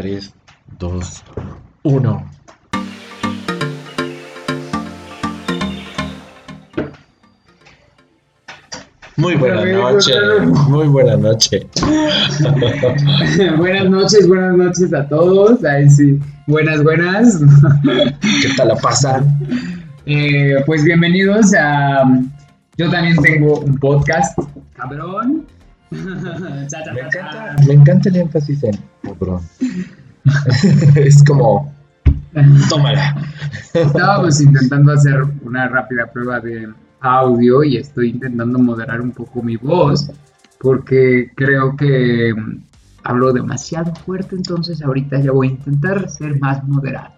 3, 2, 1. Muy buena noche, muy buena noche. buenas noches, buenas noches a todos. Ahí sí, buenas, buenas. ¿Qué tal la pasan? Eh, pues bienvenidos a. Yo también tengo un podcast, cabrón. me, encanta, me encanta el énfasis en cabrón. es como. Tómala. Estábamos intentando hacer una rápida prueba de audio y estoy intentando moderar un poco mi voz porque creo que mm, hablo demasiado fuerte, entonces ahorita ya voy a intentar ser más moderado.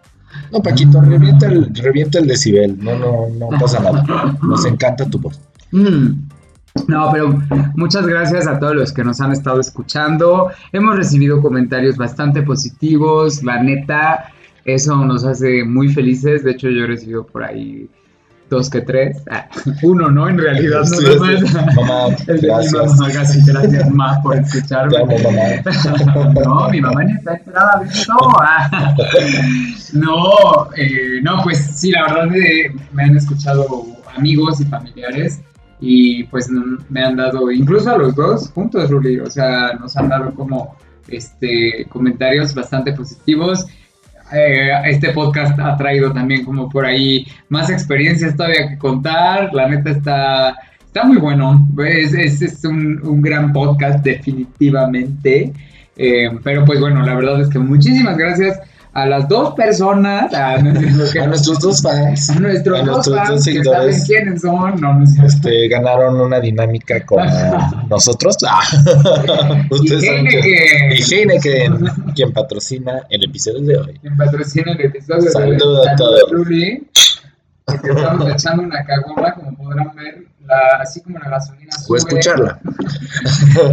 No, Paquito, revienta el, revienta el decibel, no, no, no pasa nada. Nos encanta tu voz. Mm. No, pero muchas gracias a todos los que nos han estado escuchando. Hemos recibido comentarios bastante positivos, la neta, eso nos hace muy felices. De hecho, yo he recibido por ahí dos que tres. Ah, uno, ¿no? En realidad, no sí. Mamá, gracias. Mamá, gracias, más por escucharme. Te amo, mamá. no, mi mamá ni está enterada de esto. Ah. no, eh, no, pues sí, la verdad eh, me han escuchado amigos y familiares y pues me han dado, incluso a los dos juntos, Ruli, o sea, nos han dado como este comentarios bastante positivos eh, este podcast ha traído también como por ahí más experiencias todavía que contar. La neta está, está muy bueno. Es, es, un, un, gran podcast definitivamente. Eh, pero pues bueno, la verdad es que muchísimas gracias a las dos personas, a, nuestros dos fans, a nuestros, dos, fans que saben quiénes son, no, este, ganaron una dinámica con nosotros. Ah. Ustedes saben que, y Heineken, quien patrocina el episodio de hoy. Quien patrocina el episodio de hoy. Saludos a todos. Porque estamos echando una cagoma, como podrán ver, la, así como la gasolina sube. O escucharla.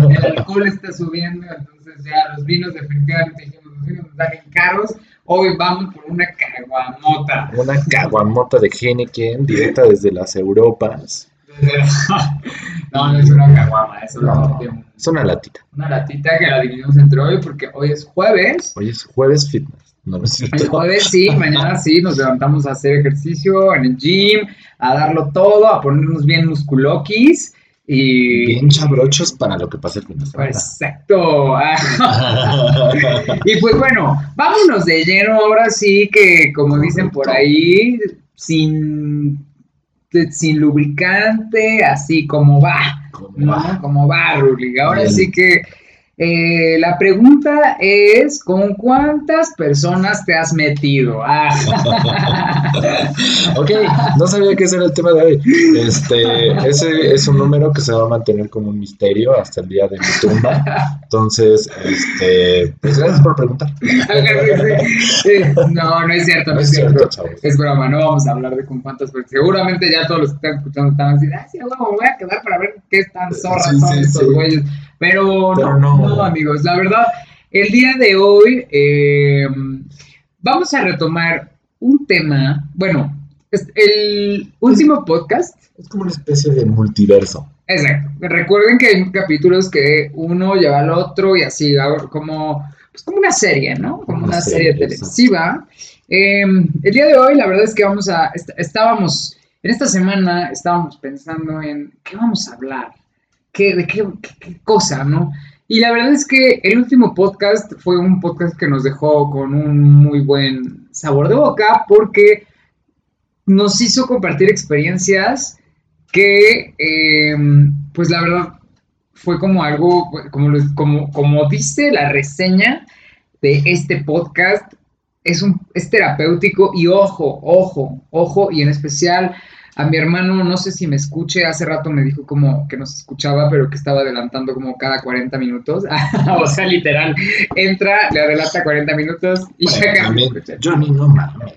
El alcohol está subiendo, entonces ya los vinos definitivamente nos dan caros Hoy vamos por una caguamota. Una caguamota de Heineken directa desde las Europas. no, no es una caguama, es una, es una latita. Una latita que la dividimos entre hoy porque hoy es jueves. Hoy es jueves fitness. No, no es El jueves sí, mañana sí, nos levantamos a hacer ejercicio en el gym, a darlo todo, a ponernos bien musculoquis. Y... Bien chabrochos para lo que pase el fin de semana. Exacto. y pues bueno, vámonos de lleno ahora sí que, como dicen por ahí, sin, sin lubricante, así como va. Como va. Como va, Ruli. Ahora sí que eh, la pregunta es, ¿con cuántas personas te has metido? Ah. ok, no sabía que ese era el tema de hoy. Este, ese es un número que se va a mantener como un misterio hasta el día de mi tumba. Entonces, este, pues gracias por preguntar. no, no es cierto, no es, cierto. es broma, no vamos a hablar de con cuántas personas. Seguramente ya todos los que están escuchando están así, ah, sí, bueno, me voy a quedar para ver qué tan zorras son estos güeyes. Pero, no, amigos, la verdad, el día de hoy eh, vamos a retomar un tema, bueno, el último podcast. Es como una especie de multiverso. Exacto. Recuerden que hay capítulos que uno lleva al otro y así, como, pues como una serie, ¿no? Como una, serie, televisiva. Em, el día de hoy, la verdad es que vamos a, estábamos, en esta semana estábamos pensando en qué vamos a hablar de qué, cosa, ¿no? Y la verdad es que el último podcast fue un podcast que nos dejó con un muy buen sabor de boca porque nos hizo compartir experiencias que, em, pues la verdad, fue como algo, como, como, como dice la reseña de este podcast, es, un, es terapéutico y ojo, ojo, ojo, y en especial a mi hermano, no sé si me escuche, hace rato me dijo como que nos escuchaba, pero que estaba adelantando como cada 40 minutos. o sea, literal, entra, le adelanta 40 minutos y bueno, ya Johnny, no mames.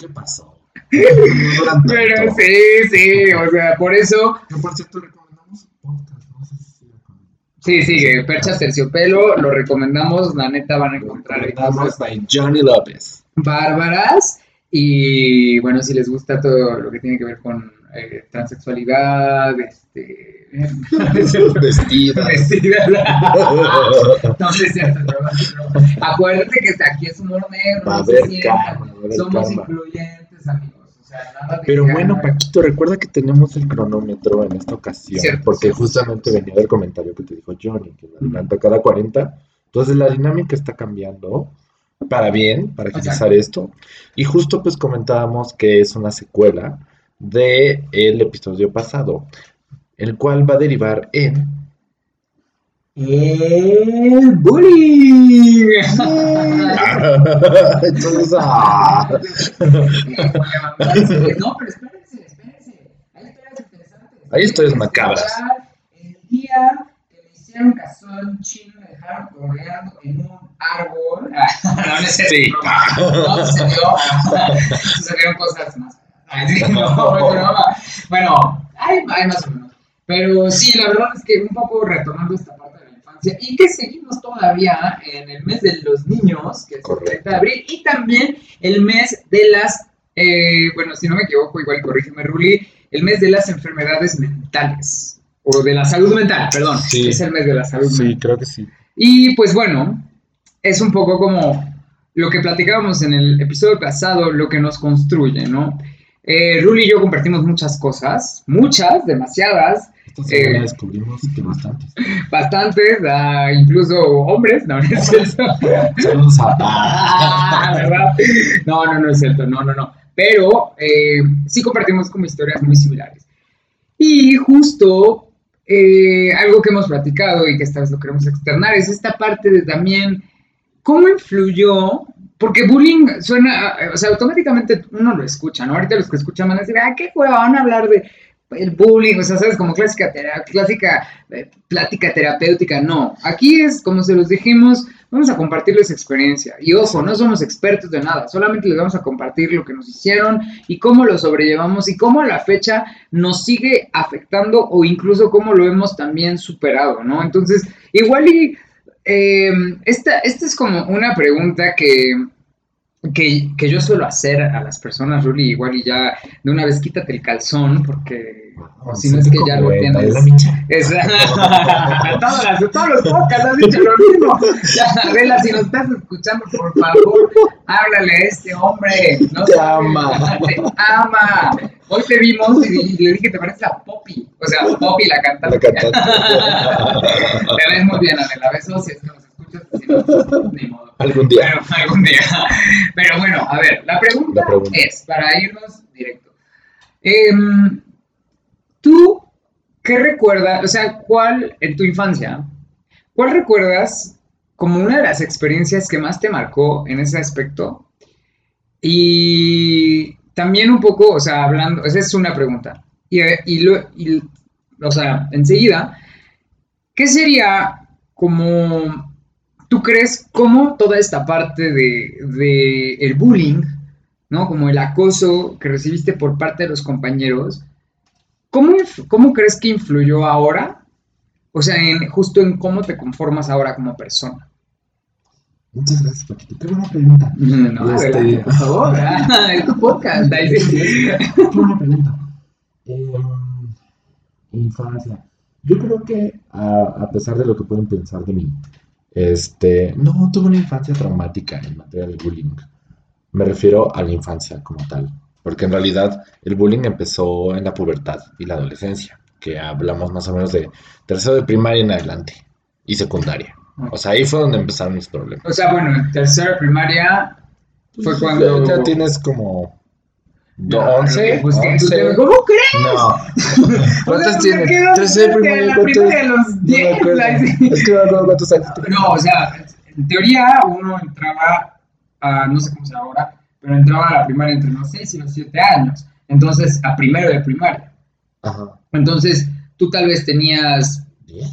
¿Qué pasó? pero sí, sí, o sea, por eso. por cierto, recomendamos podcast, no sé si Sí, sí, Percha Terciopelo, lo recomendamos, la neta van a encontrar. Recomendamos by Johnny López. Bárbaras. Y bueno, si les gusta todo lo que tiene que ver con eh, transexualidad, este... Vestida. Vestida. no sé si acuérdate que aquí es humor negro, Va a no se haber sientan. karma, va a haber Somos karma. incluyentes, amigos. O sea, nada de Pero bueno, Paquito, recuerda que tenemos el cronómetro en esta ocasión, Cierto, porque cierto, justamente cierto. venía del comentario que te dijo Johnny, que la Ujú. adelanta cada 40. Entonces la dinámica está cambiando para bien, para agilizar esto. Y justo pues comentábamos que es una secuela de el episodio pasado, el cual va a derivar en El bullying. Entonces, ah, no, pero espérense, espérense. Hay historias interesantes. Hay historias macabras. El día que me hicieron cazón chino me dejaron colgando en un árbol. no, no es cierto, Sí. broma. No sucedió. Sucedieron cosas más. Sí, no. Bueno, hay, hay más o menos. Pero sí, la verdad es que un poco retomando esta parte de la infancia y que seguimos todavía en el mes de los niños, que es el 30 de abril, y también el mes de las, eh, bueno, si no me equivoco, igual corrígeme, Ruli, el mes de las enfermedades mentales, o de la salud mental, perdón, Sí. es el mes de la salud sí, mental. creo que sí. Y pues bueno, es un poco como lo que platicábamos en el episodio pasado, lo que nos construye, ¿no? Eh, y yo compartimos muchas cosas, muchas, demasiadas, Esta semana Eh, descubrimos que bastantes. bastantes, ah, incluso hombres, ¿no? ¿No es cierto? A Ah, ¿verdad? No, no, no es cierto, no, no, no. Pero eh, sí compartimos como historias muy similares. Y justo eh, algo que hemos platicado y que esta vez lo queremos externar es esta parte de también cómo influyó, porque bullying suena, o sea, automáticamente uno lo escucha, ¿no? Ahorita los que escuchan van a decir, ah, qué juego, van a hablar de el bullying, o sea, sabes, como clásica, clásica eh, plática terapéutica, no. Aquí es, como se los dijimos, vamos a compartirles experiencia. Y ojo, no somos expertos de nada, solamente les vamos a compartir lo que nos hicieron y cómo lo sobrellevamos y cómo a la fecha nos sigue afectando o incluso cómo lo hemos también superado, ¿no? Entonces, igual y eh, esta, esta es como una pregunta que, que, que yo suelo hacer a las personas, Ruli, igual y ya de una vez quítate el calzón, porque o si no es que ya lo tienes. Es, todas las- todos los podcasts has dicho lo mismo. Ya, Adela, si nos estás escuchando, por favor, háblale a este hombre. No Te ama. Te ama. Hoy te vimos y, y le dije, te pareces a Poppy. O sea, Poppy, la cantante. La cantante. Te ves muy bien, Adela. Besos si es que nos ni modo. Algún día. Pero algún día. Pero bueno, a ver, la pregunta, La pregunta. es, para irnos directo. Em, ¿Tú qué recuerdas, o sea, cuál en tu infancia, cuál recuerdas como una de las experiencias que más te marcó en ese aspecto? Y también un poco, o sea, hablando, esa es una pregunta. Y, y, lo- y, o sea, enseguida, ¿qué sería como, tú crees, cómo toda esta parte de, de el bullying, ¿no? Como el acoso que recibiste por parte de los compañeros, ¿cómo, cómo crees que influyó ahora? O sea, en, justo en cómo te conformas ahora como persona. Muchas gracias, Paquito. Qué buena pregunta. No, Este- adelante, por favor. Es tu podcast. Qué buena pregunta. Em, infancia. Yo creo que a, a pesar de lo que pueden pensar de mí, este, no tuve una infancia traumática en materia de bullying. Me refiero a la infancia como tal, porque en realidad el bullying empezó en la pubertad y la adolescencia, que hablamos más o menos de tercero de primaria en adelante y secundaria. O sea, ahí fue donde empezaron mis problemas. O sea, bueno, en tercera primaria fue Pues, cuando... Ya, tienes como 11, pues, que tú 11. te- ¿Cómo crees? No. ¿Cuántos tienes? primaria, la ¿cuántos? primaria de los No me 10, acuerdo. ahí sí. Es que no me acuerdo cuántos años. No, o sea, en teoría uno entraba a, no sé cómo sea ahora, pero entraba a la primaria entre los 6 y los 7 años. Entonces, a primero de primaria. Ajá. Entonces, tú tal vez tenías, ¿Diez?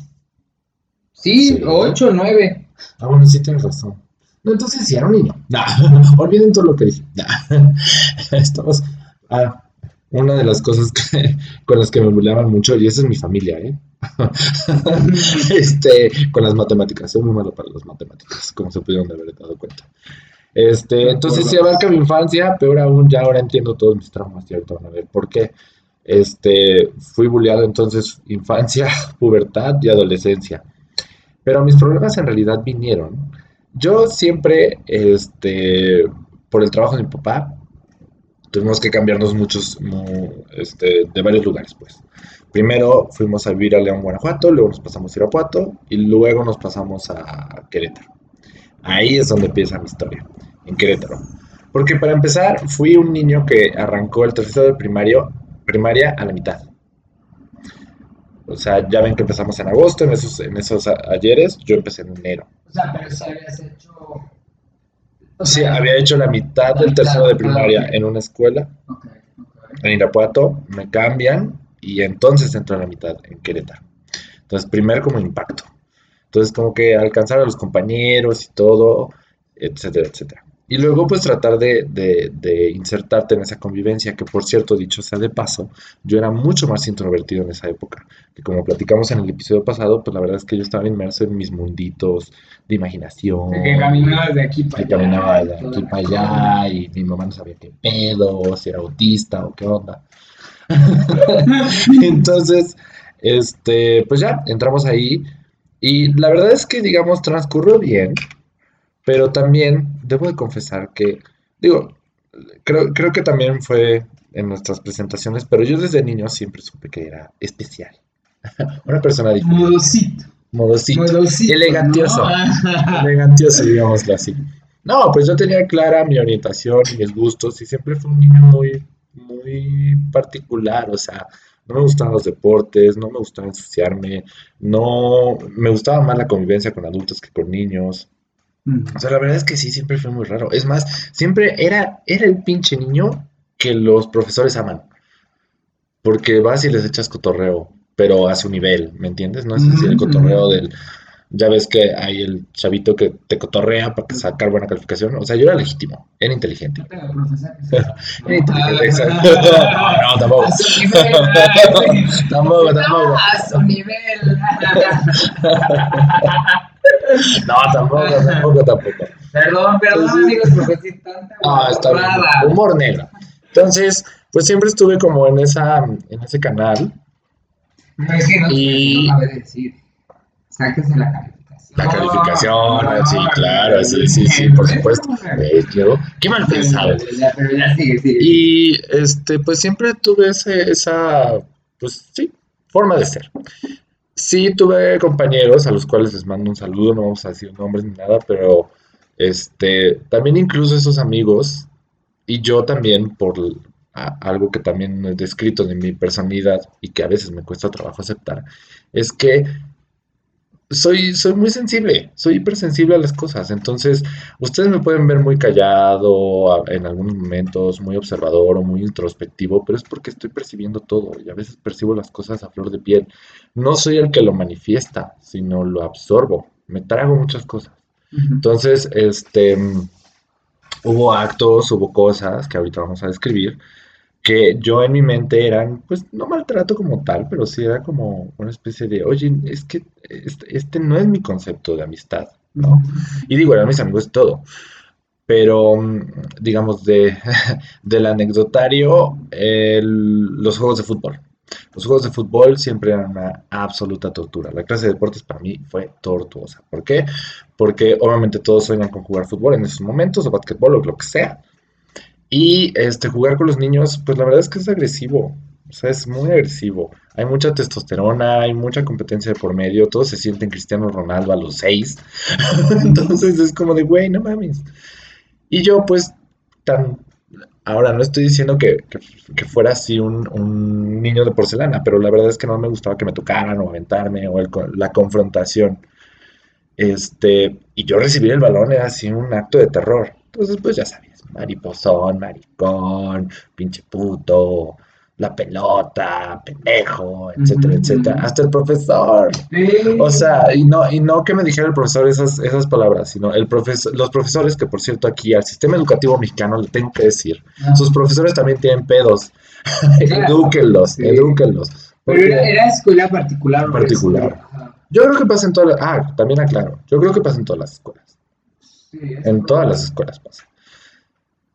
sí, Sí. 8 o 9. Ah, bueno, sí tienes razón. No, entonces sí era un niño. Nah, olviden todo lo que dije. Nah. Estamos. Ah, una de las cosas que- con las que me burlaban mucho, y esa es mi familia, ¿eh? este, con las matemáticas. Soy muy malo para las matemáticas, como se pudieron haber dado cuenta. Este, entonces sí abarca mi infancia, peor aún, ya ahora entiendo todos mis traumas y ahorita van a ver por qué. Este, fui bulleado entonces infancia, pubertad y adolescencia. Pero mis problemas en realidad vinieron. Yo siempre, este, por el trabajo de mi papá, tuvimos que cambiarnos muchos, este, de varios lugares, pues. Primero fuimos a vivir a León, Guanajuato, luego nos pasamos a Irapuato y luego nos pasamos a Querétaro. Ahí es donde empieza mi historia, en Querétaro. Porque para empezar, fui un niño que arrancó el tercero de primario, primaria a la mitad. O sea, ya ven que empezamos en agosto, en esos, en esos ayeres, yo empecé en enero. O sea, pero si habías hecho... sí, había hecho la mitad del tercero de primaria en una escuela. En Irapuato, me cambian y entonces entro a la mitad en Querétaro. Entonces, primer como impacto. Entonces, como que alcanzar a los compañeros y todo, etcétera, etcétera. Y luego, pues tratar de, insertarte en esa convivencia, que por cierto, dicho sea de paso, yo era mucho más introvertido en esa época. Que como platicamos en el episodio pasado, pues la verdad es que yo estaba inmerso en mis munditos de imaginación. que caminabas de aquí para allá. caminaba de aquí para allá y mi mamá no sabía qué pedo, si era autista o qué onda. Entonces, este, pues ya, entramos ahí y la verdad es que, digamos, transcurrió bien, pero también debo de confesar que, digo, creo, creo que también fue en nuestras presentaciones, pero yo desde niño siempre supe que era especial. Una persona diferente. Modosito. Modosito. Modosito elegantioso. Elegantioso, digámoslo así. No, pues yo tenía clara mi orientación y mis gustos y siempre fue un niño muy, muy particular, o sea, no me gustaban los deportes, no me gustaba ensuciarme, no me gustaba más la convivencia con adultos que con niños. O sea, la verdad es que sí, siempre fue muy raro. Es más, siempre era, era el pinche niño que los profesores aman. Porque vas y les echas cotorreo, pero a su nivel, ¿me entiendes? No es así el cotorreo del ya ves que hay el chavito que te cotorrea para sacar buena calificación. O sea, yo era legítimo, era inteligente. era inteligente, exacto. No, no, tampoco. tampoco, tampoco. a su nivel. No, tampoco, tampoco, tampoco. Perdón, perdón, amigos, porque sí tanta Ah, está bien. Humor negro. Entonces, pues siempre estuve como en esa, en ese canal. No, es que no, y... no decir sáquese la calificación. La calificación, sí, claro, sí, sí, sí, por supuesto. qué mal pensado. Pero ya sigue, sigue. Y este, pues siempre tuve ese, esa, pues sí, forma de ser. Sí tuve compañeros a los cuales les mando un saludo, no vamos a decir nombres ni nada, pero este, también incluso esos amigos y yo también por algo que también he descrito de mi personalidad y que a veces me cuesta trabajo aceptar, es que soy, soy muy sensible, soy hipersensible a las cosas. Entonces, ustedes me pueden ver muy callado en algunos momentos, muy observador o muy introspectivo, pero es porque estoy percibiendo todo y a veces percibo las cosas a flor de piel. No soy el que lo manifiesta, sino lo absorbo. Me trago muchas cosas. Entonces, este, hubo actos, hubo cosas que ahorita vamos a describir que yo en mi mente eran, pues no maltrato como tal, pero sí era como una especie de, oye, es que este, este no es mi concepto de amistad, ¿no? Y digo, eran mis amigos todo, pero digamos, de, del anecdotario, los juegos de fútbol. Los juegos de fútbol siempre eran una absoluta tortura. La clase de deportes para mí fue tortuosa. ¿Por qué? Porque obviamente todos sueñan con jugar fútbol en esos momentos, o basquetbol, o lo que sea. Y este, jugar con los niños, pues la verdad es que es agresivo. O sea, es muy agresivo. Hay mucha testosterona, hay mucha competencia de por medio. Todos se sienten Cristiano Ronaldo a los seis. Entonces es como de, güey, no mames. Y yo, pues, tan. Ahora, no estoy diciendo que, fuera así un, niño de porcelana, pero la verdad es que no me gustaba que me tocaran o aventarme o la confrontación. Este, y yo recibir el balón era así un acto de terror. Entonces, pues ya sabía mariposón, maricón, pinche puto, la pelota, pendejo, etcétera, etcétera, hasta el profesor. O sea, y no, y no que me dijera el profesor esas, esas palabras, sino el profesor, los profesores, que por cierto aquí al sistema educativo mexicano le tengo que decir, sus profesores también tienen pedos. edúquenlos, edúquenlos. Pero era, escuela particular. Particular. Yo creo que pasa en todas las, ah, también aclaro, yo creo que pasa en todas las escuelas. en todas las escuelas pasa.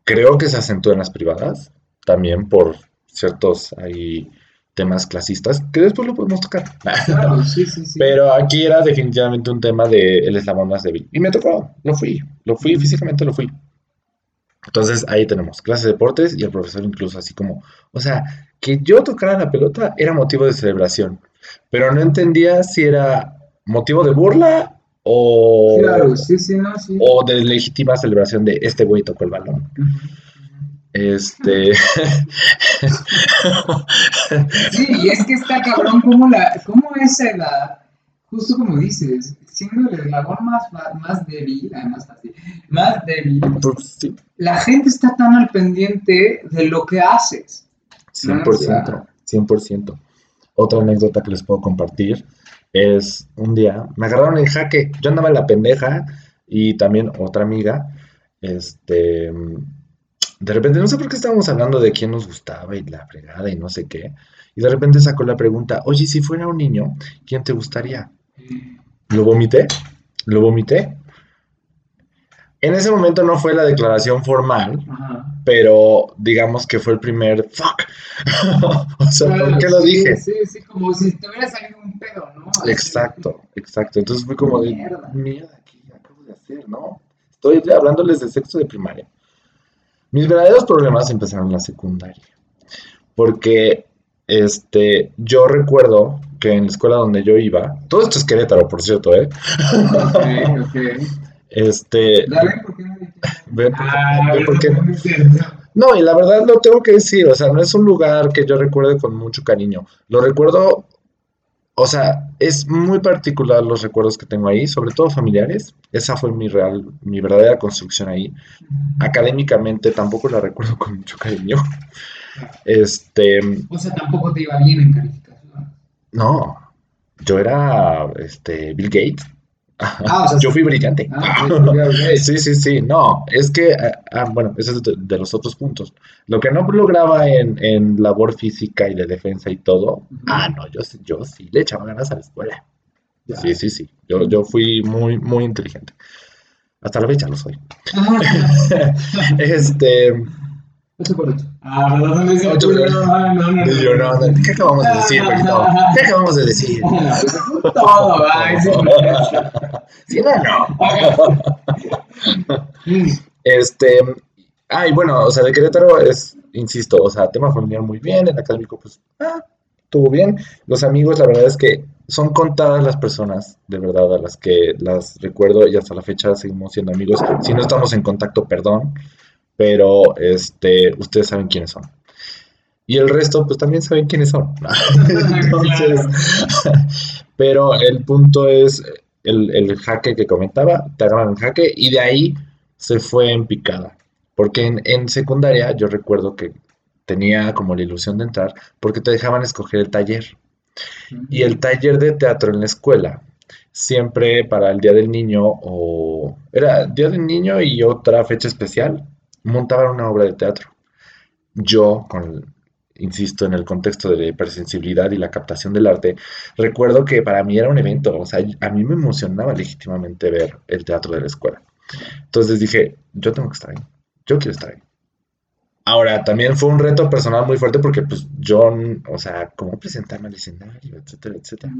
Creo que se acentúa en las privadas, también por ciertos hay temas clasistas, que después lo podemos tocar. Claro, sí, sí, sí. Pero aquí era definitivamente un tema de el eslabón más débil. Y me tocó, lo fui, lo fui, físicamente lo fui. Entonces ahí tenemos clases de deportes y el profesor incluso así como, o sea, que yo tocara la pelota era motivo de celebración, pero no entendía si era motivo de burla o, Claro, sí, sí, no, sí. o de legítima celebración de este güey tocó el balón. Este, Sí, y es que está cabrón cómo, la, cómo esa edad, justo como dices, siendo el eslabón más, más débil, además fácil, más débil, pues, sí, la gente está tan al pendiente de lo que haces. 100%, 100%. Otra anécdota que les puedo compartir es un día, me agarraron en jaque, yo andaba en la pendeja y también otra amiga, este, de repente, no sé por qué estábamos hablando de quién nos gustaba y la fregada y no sé qué, y de repente sacó la pregunta, oye, si fuera un niño, ¿quién te gustaría? Lo vomité, lo vomité. En ese momento no fue la declaración formal, Ajá. pero digamos que fue el primer fuck. o sea, ¿por qué lo sí, dije? Sí, sí, como si te hubiera salido un pedo, ¿no? Así. Exacto, exacto. Entonces fue como de Mierda. mierda, ¿qué acabo de hacer? No, estoy hablándoles de sexto de primaria. Mis verdaderos problemas empezaron en la secundaria, porque este, yo recuerdo que en la escuela donde yo iba, todo esto es Querétaro, por cierto, ¿eh? Ok, ok. Este, Ah, ve. No, y la verdad lo tengo que decir, o sea, no es un lugar que yo recuerde con mucho cariño. Lo recuerdo, o sea, es muy particular los recuerdos que tengo ahí, sobre todo familiares. Esa fue mi real, mi verdadera construcción ahí. Académicamente tampoco la recuerdo con mucho cariño. Este, O sea, tampoco te iba bien en calificación. no, yo era, este, Bill Gates. Ah, o sea, Yo fui brillante. Ah. Sí, sí, sí, no, es que, ah, bueno, ese es de, de los otros puntos. Lo que no lograba en, en labor física y de defensa y todo, ah, no, yo, sí- yo sí le echaba ganas a la escuela. Ya. Sí, sí, sí, yo, yo fui muy, muy inteligente. Hasta la fecha lo soy. Este, ocho por ocho. Ah, ¿verdad? No, Ocho por ocho. no, no, no. yo, no, no, ¿qué acabamos de decir, Paquito? ¿Qué acabamos de decir? Todo, ay, sí. No, no. Este, ah, y bueno, o sea, de Querétaro es, insisto, o sea, tema familiar muy bien, el académico, pues, ah, estuvo bien. Los amigos, la verdad es que son contadas las personas, de verdad, a las que las recuerdo y hasta la fecha seguimos siendo amigos. Si no estamos en contacto, perdón, pero este, ustedes saben quiénes son. Y el resto, pues también saben quiénes son. Entonces, pero el punto es el, el jaque que comentaba, te agarran en jaque y de ahí se fue en picada. Porque en, en secundaria yo recuerdo que tenía como la ilusión de entrar porque te dejaban escoger el taller. Y el taller de teatro en la escuela, siempre para el Día del Niño o era Día del Niño y otra fecha especial, montaban una obra de teatro. Yo, con, insisto, en el contexto de la hipersensibilidad y la captación del arte, recuerdo que para mí era un evento, o sea, a mí me emocionaba legítimamente ver el teatro de la escuela. Entonces dije, yo tengo que estar ahí, yo quiero estar ahí. Ahora, también fue un reto personal muy fuerte porque pues yo, o sea, cómo presentarme al escenario, etcétera, etcétera.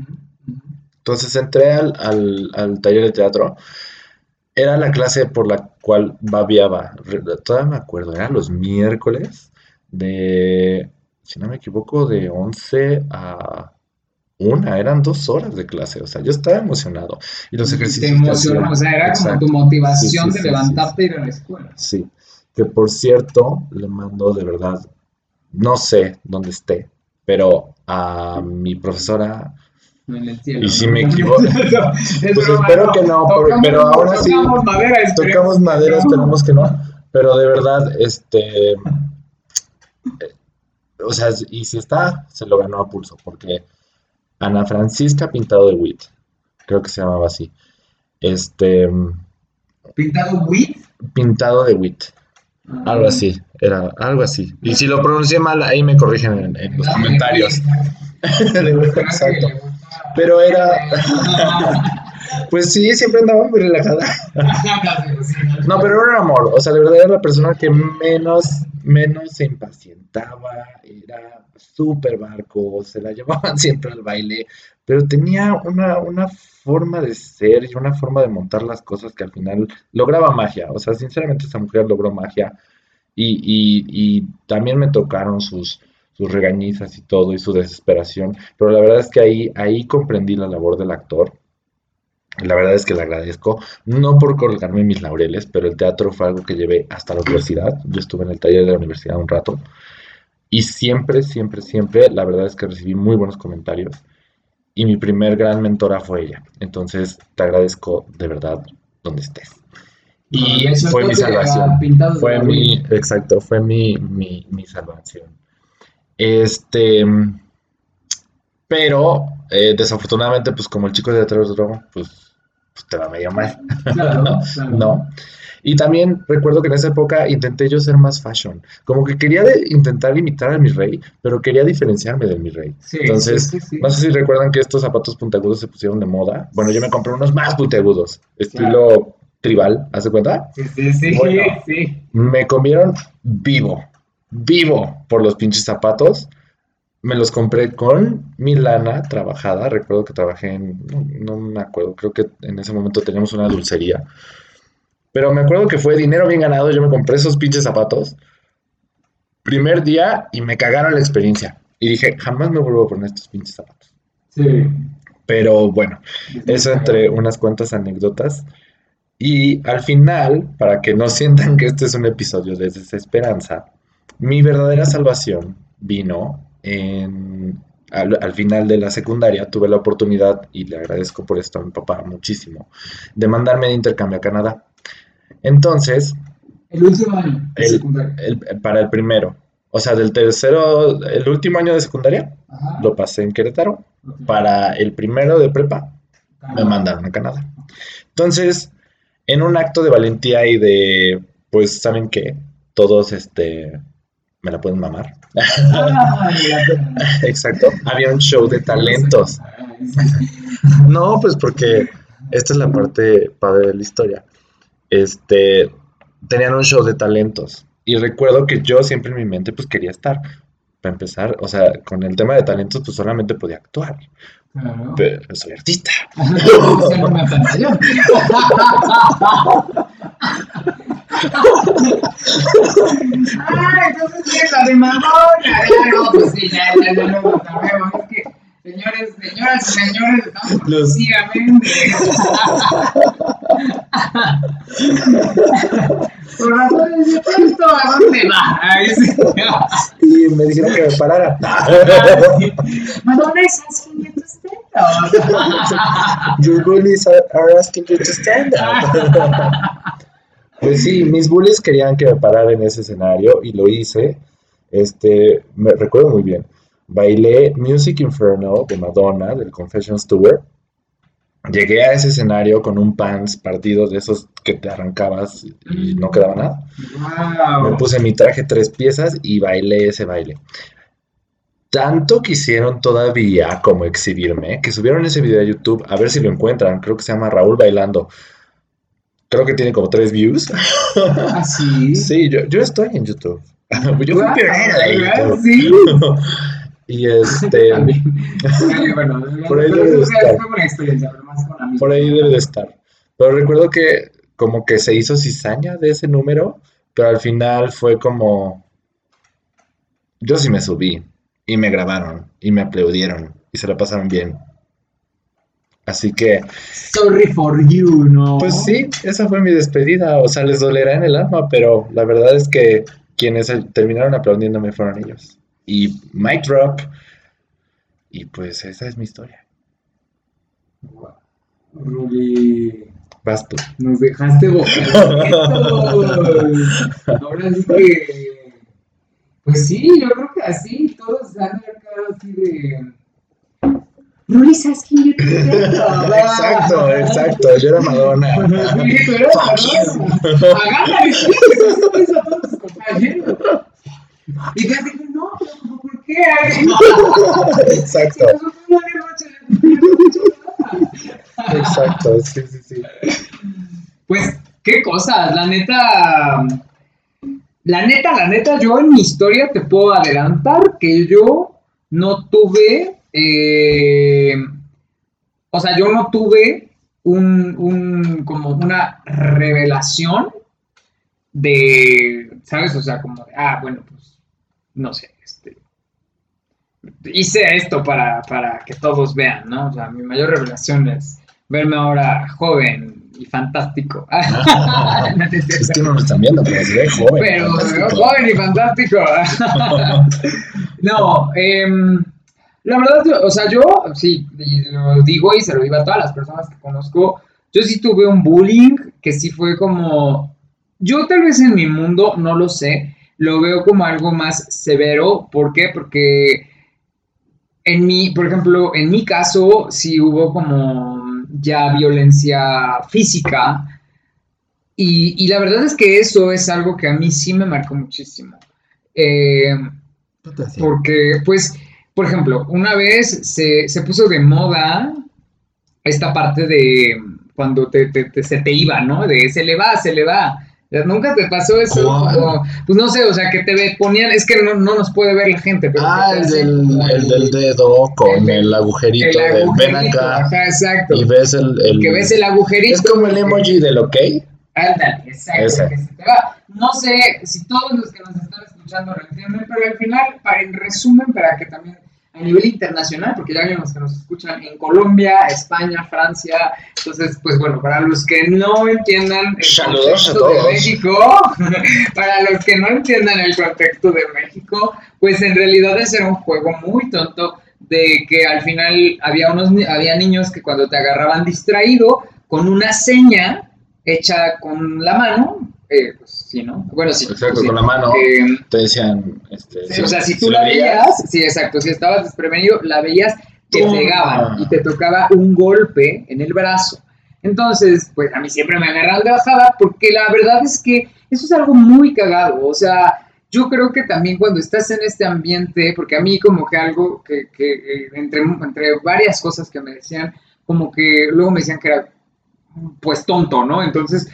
Entonces entré al, al, al taller de teatro. Era la clase por la cual babiaba. Todavía me acuerdo, eran los miércoles de, si no me equivoco, de 11 a 1. Eran dos horas de clase. O sea, yo estaba emocionado. Y los Te ejercicios que emocionó, o sea, era Exacto. como tu motivación Sí, sí, de sí, levantarte e ir a la escuela. Sí, que por cierto, le mando de verdad, no sé dónde esté, pero a mi profesora, En el cielo. Y si me equivoco, Es pues broma, espero no. que no, Tocamos- pero ahora sí, tocamos madera, esperemos tocamos que madera, no. esperemos que no, pero de verdad, este, eh, o sea, y si está, se lo ganó a pulso, porque Ana Francisca Pintado de Witt, creo que se llamaba así, este, Pintado with. Pintado de Witt. Algo así, era algo así. Y si lo pronuncié mal, ahí me corrigen en, en los comentarios. Exacto. Pero era, Pues sí, siempre andaba muy relajada. No, pero era un amor. O sea, de verdad era la persona que menos, menos se impacientaba. Era súper barco. Se la llevaban siempre al baile. Pero tenía una, una forma de ser y una forma de montar las cosas que al final lograba magia. O sea, sinceramente esa mujer logró magia. Y, y, y también me tocaron sus, sus regañizas y todo y su desesperación. Pero la verdad es que ahí, ahí comprendí la labor del actor la verdad es que le agradezco, no por colgarme mis laureles, pero el teatro fue algo que llevé hasta la universidad. Yo estuve en el taller de la universidad un rato y siempre, siempre, siempre, la verdad es que recibí muy buenos comentarios y mi primer gran mentora fue ella. Entonces, te agradezco de verdad donde estés. Y eso fue mi salvación. Fue mi, exacto, fue mi, mi, mi salvación. Este, pero eh, desafortunadamente, pues como el chico de atrás de pues pues te va medio mal. ¿No? Y también recuerdo que en esa época intenté yo ser más fashion. Como que quería intentar imitar al mi rey, pero quería diferenciarme del mi rey. Entonces, no sé si recuerdan que estos zapatos puntiagudos se pusieron de moda. Bueno, yo me compré unos más puntiagudos, estilo tribal, ¿hace cuenta? Sí, sí, sí, sí. Me comieron vivo, vivo por los pinches zapatos me los compré con mi lana trabajada. Recuerdo que trabajé en, no, me acuerdo, creo que en ese momento teníamos una dulcería. Pero me acuerdo que fue dinero bien ganado. Yo me compré esos pinches zapatos. Primer día y me cagaron la experiencia. Y dije, jamás me vuelvo a poner estos pinches zapatos. Sí. Pero bueno, eso entre unas cuantas anécdotas. Y al final, para que no sientan que este es un episodio de desesperanza, mi verdadera salvación vino al, final de la secundaria tuve la oportunidad, y le agradezco por esto a mi papá muchísimo, de mandarme de intercambio a Canadá. Entonces... El último año para el primero. O sea, del tercero, el último año de secundaria, lo pasé en Querétaro. Para el primero de prepa, me mandaron a Canadá. Entonces, en un acto de valentía y de, pues, ¿saben qué? Todos, este, me la pueden mamar. Ah, Exacto. Había un show de talentos. No, pues porque esta es la parte padre de la historia. Este, tenían un show de talentos. Y recuerdo que yo siempre en mi mente pues quería estar. Para empezar, o sea, con el tema de talentos pues solamente podía actuar. Pero soy artista. ah, entonces es la de Madonna. no, pues sí, ya, ya, ya lo. Es que, señores, señoras señores, estamos exclusivamente. Por razones de esto, ¿a dónde va? y me dijeron que me parara. Madonna is asking you to stand up. Your bullies are asking you to stand up. Pues sí, mis bullies querían que me parara en ese escenario y lo hice. Este, me recuerdo muy bien. Bailé Music Inferno de Madonna, del Confessions Tour. Llegué a ese escenario con un pants partido de esos que te arrancabas y no quedaba nada. Me puse mi traje tres piezas y bailé ese baile. Tanto quisieron todavía como exhibirme que subieron ese video a YouTube a ver si lo encuentran. Creo que se llama Raúl Bailando. Creo que tiene como tres views. ¿Ah, sí? sí, yo, yo estoy en YouTube. Yo fui pionero de YouTube. Sí. y este. bueno, por ahí debe de estar. Por ahí debe de estar. Pero recuerdo que como que se hizo cizaña de ese número, pero al final fue como. Yo sí me subí y me grabaron y me aplaudieron y se la pasaron bien. Así que. Sorry for you, ¿no? Pues sí, esa fue mi despedida. O sea, les dolerá en el alma, pero la verdad es que quienes terminaron aplaudiéndome fueron ellos. Y Mike Drop. Y pues esa es mi historia. Wow. Ruli. Vas tú. Nos dejaste Ahora sí que. Pues sí, yo creo que así, todos han quedado así de Luis Askin, Exacto, exacto, yo era Madonna. Sí, tú eras Madonna. Agárrale, eso a todos tus compañeros. Y te Exacto. Exacto, sí, sí, sí. Pues, qué cosas, la neta. La neta, la neta, yo en mi historia te puedo adelantar que yo no tuve. eh, o sea, yo no tuve un, un- como una revelación de, ¿sabes? O sea, como de, ah, bueno, pues, no sé, hice esto para, para que todos vean, ¿no? O sea, mi mayor revelación es verme ahora joven y fantástico. No, no es que no nos están viendo, pero se ve joven. Pero joven y fantástico. no, em, la verdad, o sea, yo sí, y lo digo y se lo digo a todas las personas que conozco, yo sí tuve un bullying que sí fue como, yo tal vez en mi mundo, no lo sé, lo veo como algo más severo. ¿Por qué? Porque en mi, por ejemplo, en mi caso sí hubo como ya violencia física y, y la verdad es que eso es algo que a mí sí me marcó muchísimo. Eh, porque, pues, por ejemplo, una vez se, se puso de moda esta parte de cuando te, te- te- se te iba, ¿no? De se le va, se le va. ¿Nunca te pasó eso? Pues no sé, o sea, que te ponían, es que no, no nos puede ver la gente, pero Ah, el del, el del dedo con el- el, agujerito el de ven acá ajá, exacto. y ves el, el- que ves el agujerito. Es como el emoji del ok. Ándale, exacto, Ese. que se te va. No sé si todos los que nos están escuchando lo entienden, pero al final, para, en resumen, para que también a nivel internacional, porque ya vimos que nos escuchan en Colombia, España, Francia, entonces, pues bueno, para los que no entiendan el Saludos contexto de. México, para los que no entiendan el contexto de México, pues en realidad ese era un juego muy tonto de que al final había unos había niños que cuando te agarraban distraído con una seña hecha con la mano, eh, pues sí, ¿no? Bueno, sí. Exacto, pues, sí. con la mano. Eh, Te decían, este, sí, o sea, si tú la veías, sí, exacto, si estabas desprevenido, la veías, te Toma. pegaban y te tocaba un golpe en el brazo. Entonces, pues a mí siempre me agarran de bajada porque la verdad es que eso es algo muy cagado, o sea, yo creo que también cuando estás en este ambiente, porque a mí como que algo que, que, eh, entre, entre varias cosas que me decían, como que luego me decían que era pues tonto, ¿no? Entonces,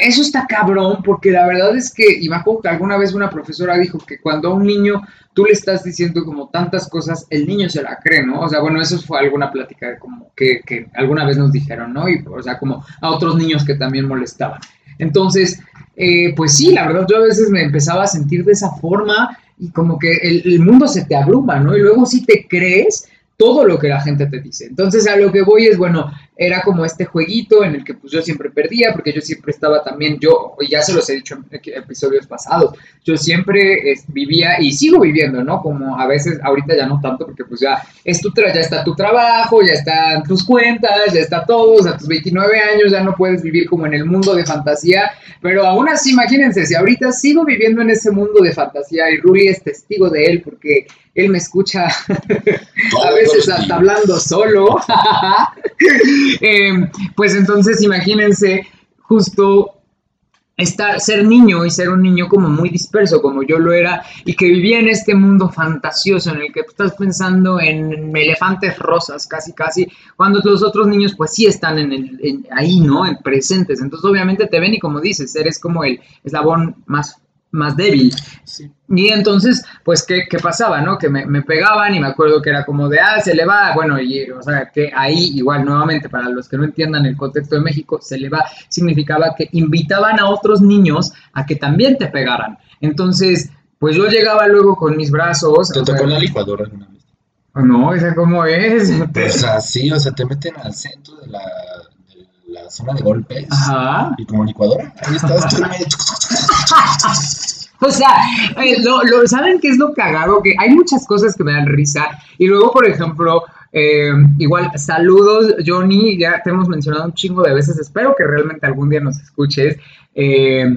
eso está cabrón, porque la verdad es que, y me alguna vez una profesora dijo que cuando a un niño tú le estás diciendo como tantas cosas, el niño se la cree, ¿no? O sea, bueno, eso fue alguna plática como que, que alguna vez nos dijeron, ¿no? Y, o sea, como a otros niños que también molestaban. Entonces, eh, pues sí, la verdad yo a veces me empezaba a sentir de esa forma y como que el, el mundo se te abruma, ¿no? Y luego sí te crees todo lo que la gente te dice. Entonces a lo que voy es, bueno, era como este jueguito en el que pues yo siempre perdía, porque yo siempre estaba también, yo, ya se los he dicho en episodios pasados, yo siempre es- vivía y sigo viviendo, ¿no? Como a veces, ahorita ya no tanto, porque pues ya, es tu tra- ya está tu trabajo, ya están tus cuentas, ya está todo, o sea, tus 29 años ya no puedes vivir como en el mundo de fantasía, pero aún así, imagínense, si ahorita sigo viviendo en ese mundo de fantasía y Ruli es testigo de él, porque él me escucha a veces hasta hablando solo. Eh, pues entonces imagínense justo estar, ser niño y ser un niño como muy disperso como yo lo era y que vivía en este mundo fantasioso en el que estás pensando en elefantes rosas casi casi cuando los otros niños pues sí están en el, ahí no en presentes. Entonces obviamente te ven y como dices eres como el eslabón más más débil Sí. y entonces, pues, ¿qué, qué pasaba, no? Que me, me pegaban y me acuerdo que era como de, ah, se le va, bueno, y, o sea, que ahí, igual, nuevamente, para los que no entiendan el contexto de México, se le va significaba que invitaban a otros niños a que también te pegaran. Entonces, pues yo llegaba luego con mis brazos. ¿Te tocó sea, la licuadora alguna vez? No, esa cómo es. Pues así, o sea, te meten al centro de la, de la zona de golpes. Ajá. Y como licuadora, ahí estás tú medio- O sea, eh, lo, ¿saben qué es lo cagado? Que hay muchas cosas que me dan risa. Y luego, por ejemplo, eh, igual, saludos, Johnny, ya te hemos mencionado un chingo de veces. Espero que realmente algún día nos escuches. Eh,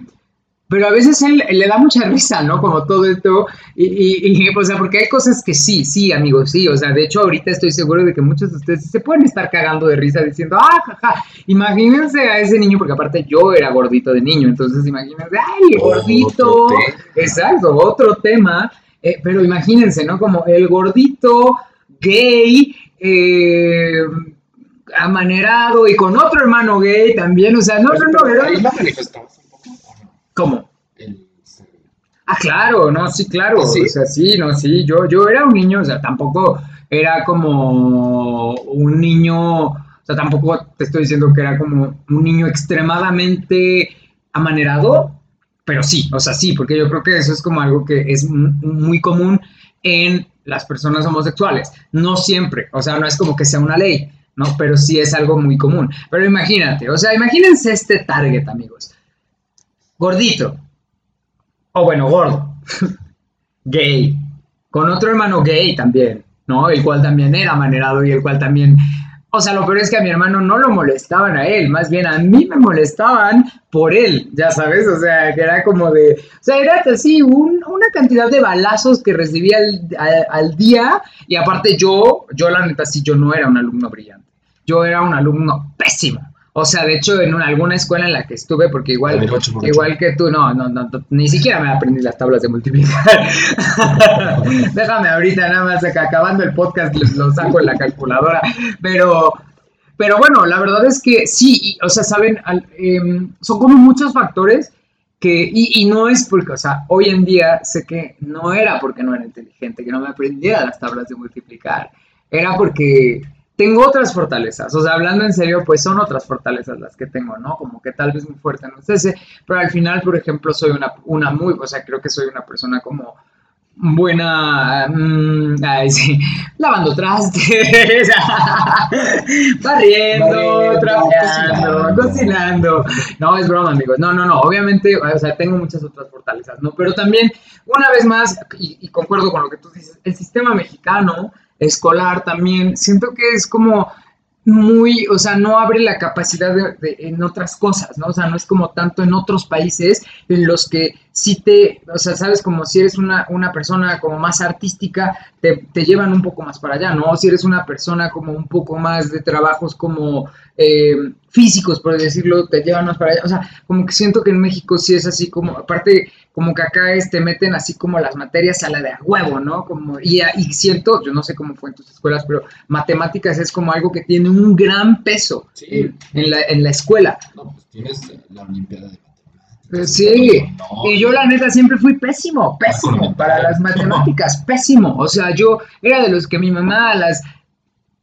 pero a veces él, le da mucha risa, ¿no? Como todo esto. Y, y- y, o sea, porque hay cosas que sí, sí, amigos, sí. O sea, de hecho, ahorita estoy seguro de que muchos de ustedes se pueden estar cagando de risa diciendo, ah, jaja. Imagínense a ese niño, porque aparte yo era gordito de niño. Entonces, imagínense, ay, el gordito. Otro. Exacto, otro tema. eh, pero imagínense, ¿no? Como el gordito gay. eh, amanerado y con otro hermano gay también, o sea, no, no, no, era... ¿Ahí lo manifestabas un poco o no? ¿Cómo? El... Ah, claro, no, sí, claro, ¿Sí? o sea, sí, no, sí, yo, yo era un niño, o sea, tampoco era como un niño, o sea, tampoco te estoy diciendo que era como un niño extremadamente amanerado, pero sí, o sea, sí, porque yo creo que eso es como algo que es muy común en las personas homosexuales. No siempre, o sea, no es como que sea una ley, ¿no? Pero sí es algo muy común. Pero imagínate, o sea, imagínense este target, amigos. Gordito, o bueno, gordo, gay, con otro hermano gay también, ¿no? El cual también era manerado y el cual también o sea, lo peor es que a mi hermano no lo molestaban a él, más bien a mí me molestaban por él, ya sabes, o sea, que era como de, o sea, era así una cantidad de balazos que recibía al, día y aparte yo, yo la neta sí, yo no era un alumno brillante, yo era un alumno pésimo. O sea, de hecho, en alguna escuela en la que estuve, porque igual, igual que tú, no, no, no, ni siquiera me aprendí las tablas de multiplicar. Déjame ahorita nada más acá, acabando el podcast lo saco en la calculadora. Pero, pero bueno, la verdad es que sí, o sea, saben, em, son como muchos factores que, y, y, no es porque, o sea, hoy en día sé que no era porque no era inteligente, que no me aprendiera las tablas de multiplicar, era porque tengo otras fortalezas, o sea, hablando en serio, pues son otras fortalezas las que tengo, ¿no? Como que tal vez muy fuerte no es ese, pero al final, por ejemplo, soy una, una muy, o sea, creo que soy una persona como buena, mmm, ay, sí, lavando trastes, barriendo, trapeando, cocinando. No, es broma, amigos. No, no, no. Obviamente, o sea, tengo muchas otras fortalezas, ¿no? Pero también, una vez más, y, y concuerdo con lo que tú dices, el sistema mexicano escolar también, siento que es como muy, o sea, no abre la capacidad de, en otras cosas, ¿no? O sea, no es como tanto en otros países en los que si te, o sea, sabes, como si eres una, una persona como más artística, te, te, llevan un poco más para allá, ¿no? Si eres una persona como un poco más de trabajos como eh, físicos, por decirlo, te llevan más para allá. O sea, como que siento que en México sí es así como, aparte, como que acá es, te meten así como las materias a la de a huevo, ¿no? Como, y, y siento, yo no sé cómo fue en tus escuelas, pero matemáticas es como algo que tiene un gran peso en, la, en la escuela. No, pues tienes la Olimpiada de Matemáticas. Sí, y yo la neta siempre fui pésimo, pésimo para las matemáticas, pésimo. O sea, yo era de los que mi mamá a las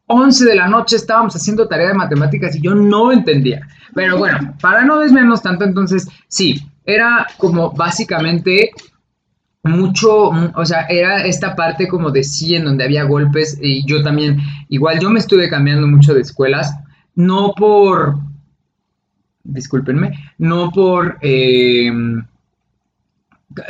11 de la noche estábamos haciendo tarea de matemáticas y yo no entendía. Pero bueno, para no desviarnos tanto, entonces sí, era como básicamente mucho, o sea, era esta parte como de sí en donde había golpes y yo también, igual yo me estuve cambiando mucho de escuelas, no por, discúlpenme, no por... Eh,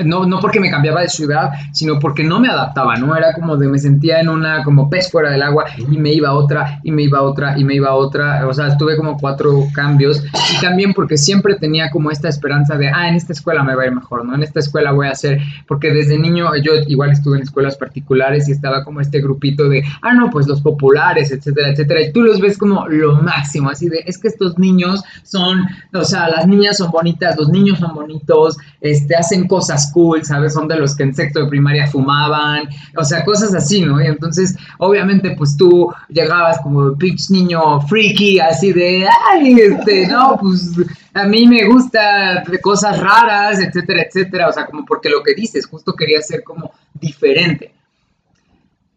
no, no porque me cambiaba de ciudad, sino porque no me adaptaba, ¿no? Era como de me sentía en una como pez fuera del agua y me iba a otra y me iba a otra y me iba a otra, o sea, tuve como cuatro cambios y también porque siempre tenía como esta esperanza de, ah, en esta escuela me va a ir mejor, ¿no? En esta escuela voy a hacer, porque desde niño yo igual estuve en escuelas particulares y estaba como este grupito de, ah, no, pues los populares, etcétera, etcétera, y tú los ves como lo máximo, así de, es que estos niños son, o sea, las niñas son bonitas, los niños son bonitos, este, hacen cosas cool, ¿sabes? Son de los que en sexto de primaria fumaban, o sea, cosas así, ¿no? Y entonces, obviamente, pues tú llegabas como pitch niño freaky, así de, ay, este, no, pues a mí me gusta cosas raras, etcétera, etcétera, o sea, como porque lo que dices, justo quería ser como diferente.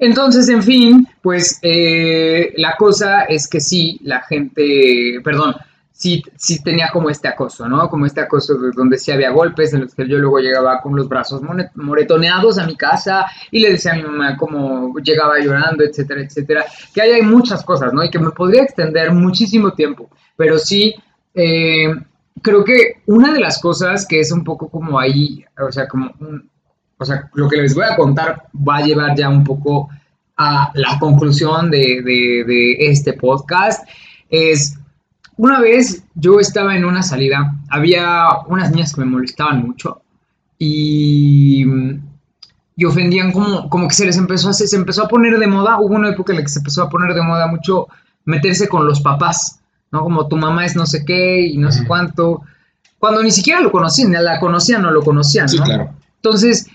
Entonces, en fin, pues eh, la cosa es que sí, la gente, perdón, sí, tenía como este acoso, ¿no? Como este acoso donde sí había golpes en los que yo luego llegaba con los brazos moretoneados a mi casa y le decía a mi mamá cómo llegaba llorando, etcétera, etcétera. Que ahí hay muchas cosas, ¿no? Y que me podría extender muchísimo tiempo, pero sí, eh, creo que una de las cosas que es un poco como ahí, o sea, como o sea, lo que les voy a contar va a llevar ya un poco a la conclusión de, de este podcast, es una vez yo estaba en una salida, había unas niñas que me molestaban mucho y, y ofendían como, como que se les empezó a, se empezó a poner de moda, hubo una época en la que se empezó a poner de moda mucho meterse con los papás, ¿no? Como tu mamá es no sé qué y no sé cuánto, cuando ni siquiera lo conocían, la conocían o lo conocían, ¿no? Sí, claro. Entonces,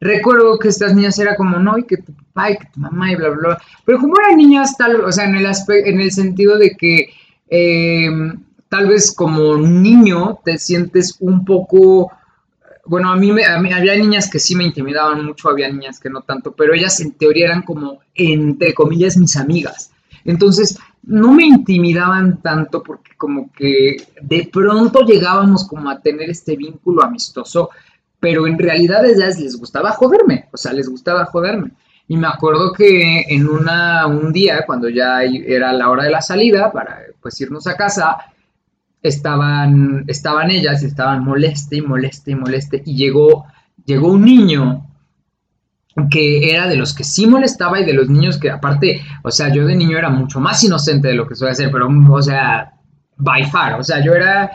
recuerdo que estas niñas era como, no, y que tu papá y que tu mamá y bla, bla, bla. Pero como eran niñas, tal, o sea, en el, en el sentido de que eh, tal vez como niño te sientes un poco, bueno, a mí, me, había niñas que sí me intimidaban mucho, había niñas que no tanto, pero ellas en teoría eran como, entre comillas, mis amigas. Entonces, no me intimidaban tanto porque como que de pronto llegábamos como a tener este vínculo amistoso, pero en realidad ellas les gustaba joderme, o sea, les gustaba joderme. Y me acuerdo que en una, un día, cuando ya era la hora de la salida para pues irnos a casa, estaban, estaban ellas y estaban moleste y moleste y moleste. Y llegó, llegó un niño que era de los que sí molestaba y de los niños que aparte, o sea, yo de niño era mucho más inocente de lo que suele ser, pero, o sea, by far, o sea, yo era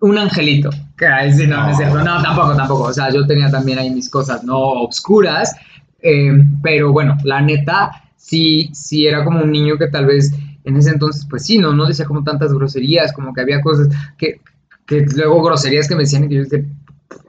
un angelito. Que no, no, no, tampoco, tampoco, o sea, yo tenía también ahí mis cosas, no obscuras, eh, pero bueno, la neta, sí, sí era como un niño que tal vez en ese entonces, pues sí, no, no decía como tantas groserías, como que había cosas que, que luego groserías que me decían y que yo decía,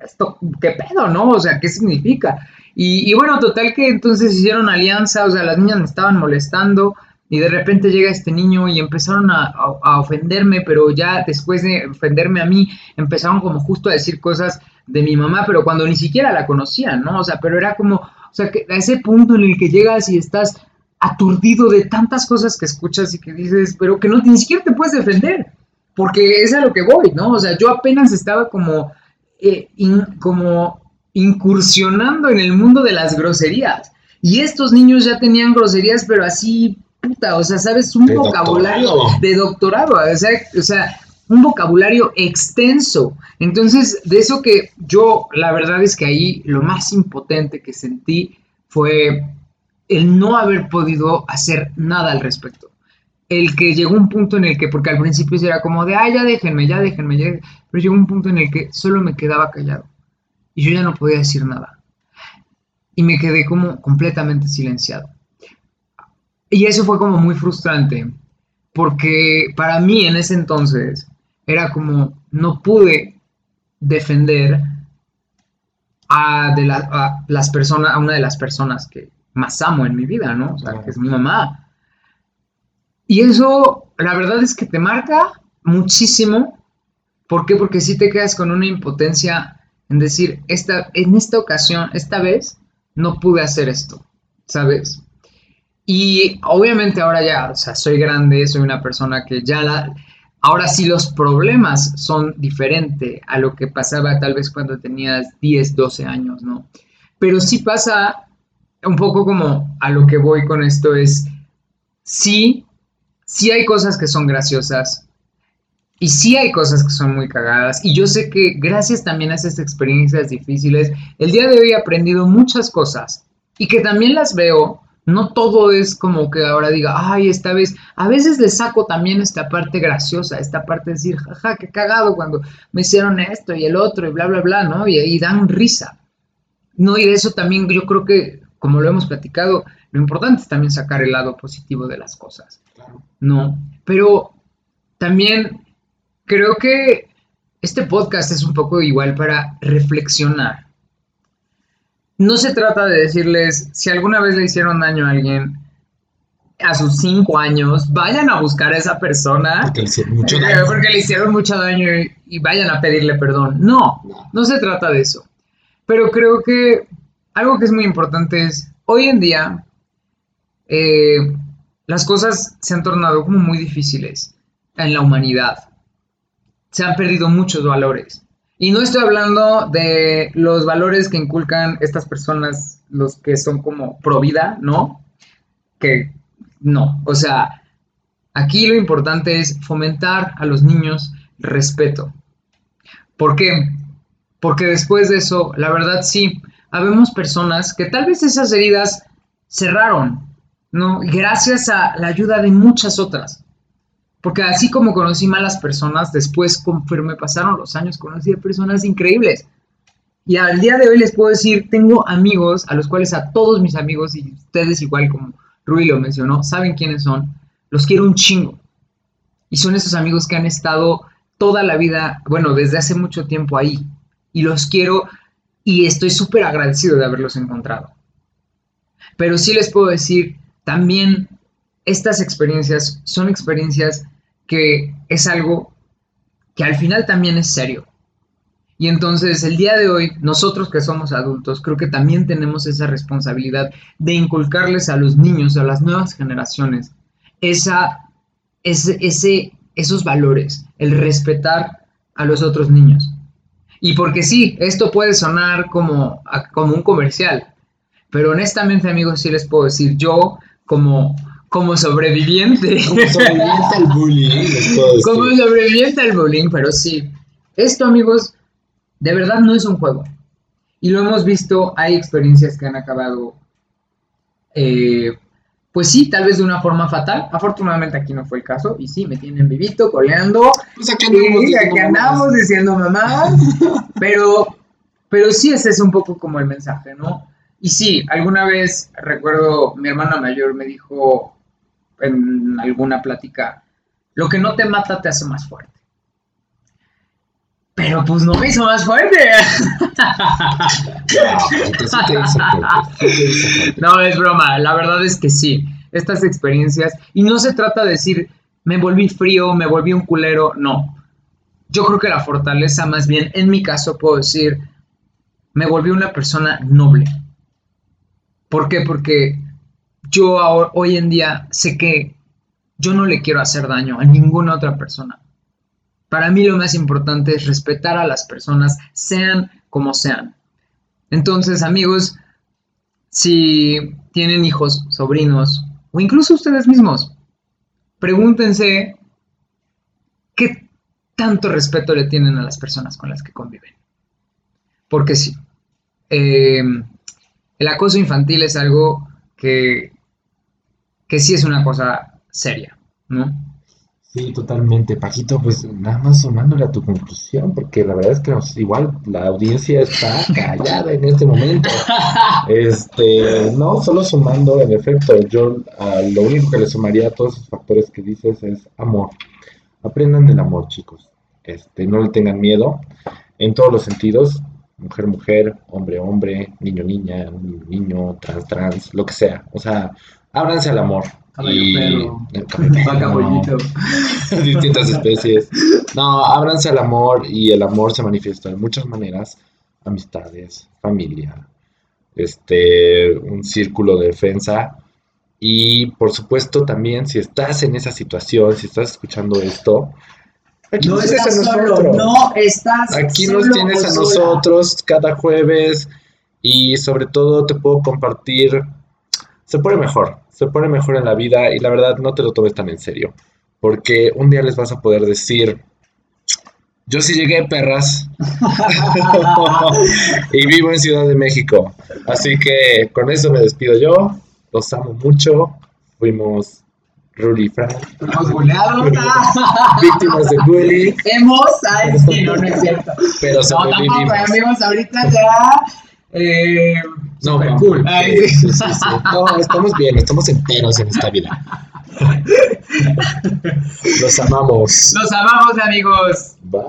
esto, ¿qué pedo, no? O sea, ¿qué significa? Y, bueno, total que entonces hicieron alianza, o sea, las niñas me estaban molestando y de repente llega este niño y empezaron a, ofenderme, pero ya después de ofenderme a mí, empezaron como justo a decir cosas de mi mamá, pero cuando ni siquiera la conocían, ¿no? O sea, pero era como, o sea, que a ese punto en el que llegas y estás aturdido de tantas cosas que escuchas y que dices, pero que no ni siquiera te puedes defender, porque es a lo que voy, ¿no? O sea, yo apenas estaba como, eh, como incursionando en el mundo de las groserías. Y estos niños ya tenían groserías, pero así, puta, o sea, ¿sabes? Un vocabulario de doctorado, o sea, o sea, un vocabulario extenso. Entonces, de eso que yo, la verdad es que ahí lo más impotente que sentí fue el no haber podido hacer nada al respecto. El que llegó un punto en el que, porque al principio era como de, ah, ya déjenme, ya déjenme, ya, pero llegó un punto en el que solo me quedaba callado y yo ya no podía decir nada. Y me quedé como completamente silenciado. Y eso fue como muy frustrante, porque para mí en ese entonces era como no pude defender a, de las personas, a una de las personas que más amo en mi vida, ¿no? O sea, que es mi mamá. Y eso, la verdad es que te marca muchísimo. ¿Por qué? Porque si te quedas con una impotencia en decir, esta, en esta ocasión, esta vez, no pude hacer esto, ¿sabes? Y obviamente ahora ya, o sea, soy grande, soy una persona que ya la... Ahora sí los problemas son diferentes a lo que pasaba tal vez cuando tenías 10, 12 años, ¿no? Pero sí pasa un poco como a lo que voy con esto es, sí, sí hay cosas que son graciosas, y sí hay cosas que son muy cagadas. Y yo sé que gracias también a esas experiencias difíciles, el día de hoy he aprendido muchas cosas. Y que también las veo. No todo es como que ahora diga, ay, esta vez. A veces le saco también esta parte graciosa, esta parte de decir, jaja, qué cagado cuando me hicieron esto y el otro y bla, bla, bla, ¿no? Y, dan risa. No, y de eso también yo creo que, como lo hemos platicado, lo importante es también sacar el lado positivo de las cosas. No, pero también creo que este podcast es un poco igual para reflexionar. No se trata de decirles, si alguna vez le hicieron daño a alguien a sus cinco años, vayan a buscar a esa persona. Porque le hicieron mucho daño. Porque le hicieron mucho daño y, vayan a pedirle perdón. No, no se trata de eso. Pero creo que algo que es muy importante es, hoy en día, eh, las cosas se han tornado como muy difíciles en la humanidad se han perdido muchos valores. Y no estoy hablando de los valores que inculcan estas personas, los que son como pro vida, ¿no? Que no, o sea, aquí lo importante es fomentar a los niños respeto. ¿Por qué? Porque después de eso, la verdad sí, habemos personas que tal vez esas heridas cerraron, ¿no? Gracias a la ayuda de muchas otras. Porque así como conocí malas personas, después conforme pasaron los años conocí a personas increíbles. Y al día de hoy les puedo decir, tengo amigos a los cuales a todos mis amigos, y ustedes igual como Rui lo mencionó, saben quiénes son, los quiero un chingo. Y son esos amigos que han estado toda la vida, bueno, desde hace mucho tiempo ahí. Y los quiero y estoy súper agradecido de haberlos encontrado. Pero sí les puedo decir, también estas experiencias son experiencias que es algo que al final también es serio. Y entonces el día de hoy, nosotros que somos adultos, creo que también tenemos esa responsabilidad de inculcarles a los niños, a las nuevas generaciones, esa, ese, esos valores, el respetar a los otros niños. Y porque sí, esto puede sonar como, como un comercial, pero honestamente amigos, sí les puedo decir, yo como, como sobreviviente. Como sobreviviente al bullying. Como sobreviviente al bullying, pero sí. Esto amigos, de verdad no es un juego. Y lo hemos visto, hay experiencias que han acabado, eh, pues sí, tal vez de una forma fatal. Afortunadamente aquí no fue el caso. Y sí, me tienen vivito, coleando. Pues aquí andamos, Sí, aquí andamos diciendo mamá. pero, pero sí, ese es un poco como el mensaje, ¿no? Y sí, alguna vez recuerdo, mi hermana mayor me dijo en alguna plática, lo que no te mata te hace más fuerte. Pero pues no me hizo más fuerte. No, es broma. La verdad es que sí. Estas experiencias. Y no se trata de decir, me volví frío, me volví un culero. No. Yo creo que la fortaleza, más bien, en mi caso, puedo decir, me volví una persona noble. ¿Por qué? Porque yo hoy en día sé que yo no le quiero hacer daño a ninguna otra persona. Para mí lo más importante es respetar a las personas, sean como sean. Entonces, amigos, si tienen hijos, sobrinos o incluso ustedes mismos, pregúntense qué tanto respeto le tienen a las personas con las que conviven. Porque sí, eh, el acoso infantil es algo que, que sí es una cosa seria, ¿no? Sí, totalmente. Paquito, pues nada más sumándole a tu conclusión, porque la verdad es que nos- igual la audiencia está callada en este momento. Este, no, solo sumando, en efecto, yo a lo único que le sumaría a todos esos factores que dices es amor. Aprendan del amor, chicos. Este, no le tengan miedo en todos los sentidos, mujer, mujer, hombre, hombre, niño, niña, niño, niño, trans, trans, lo que sea. O sea, ábranse al amor. Caballo, Y- perro. Vaca, pollito. distintas especies. No, ábranse al amor y el amor se manifiesta de muchas maneras. Amistades, familia, este, un círculo de defensa. Y por supuesto también si estás en esa situación, si estás escuchando esto, aquí No nos tienes estás a solo, nosotros. no estás Aquí solo nos tienes a sola. nosotros cada jueves y sobre todo te puedo compartir, se pone mejor, se pone mejor en la vida y la verdad no te lo tomes tan en serio, porque un día les vas a poder decir, yo sí llegué, perras, y vivo en Ciudad de México. Así que con eso me despido yo, los amo mucho, fuimos Ruli y Fran, Hemos buleado, víctimas de bullying, hemos, ay, sí, no, no es cierto. pero No, tampoco, sobrevivimos. amigos, ahorita ya. Eh, No, super cool. sí, Ay, sí, sí. sí, sí. No, estamos bien, estamos enteros en esta vida. Los amamos. Los amamos, amigos. Bye.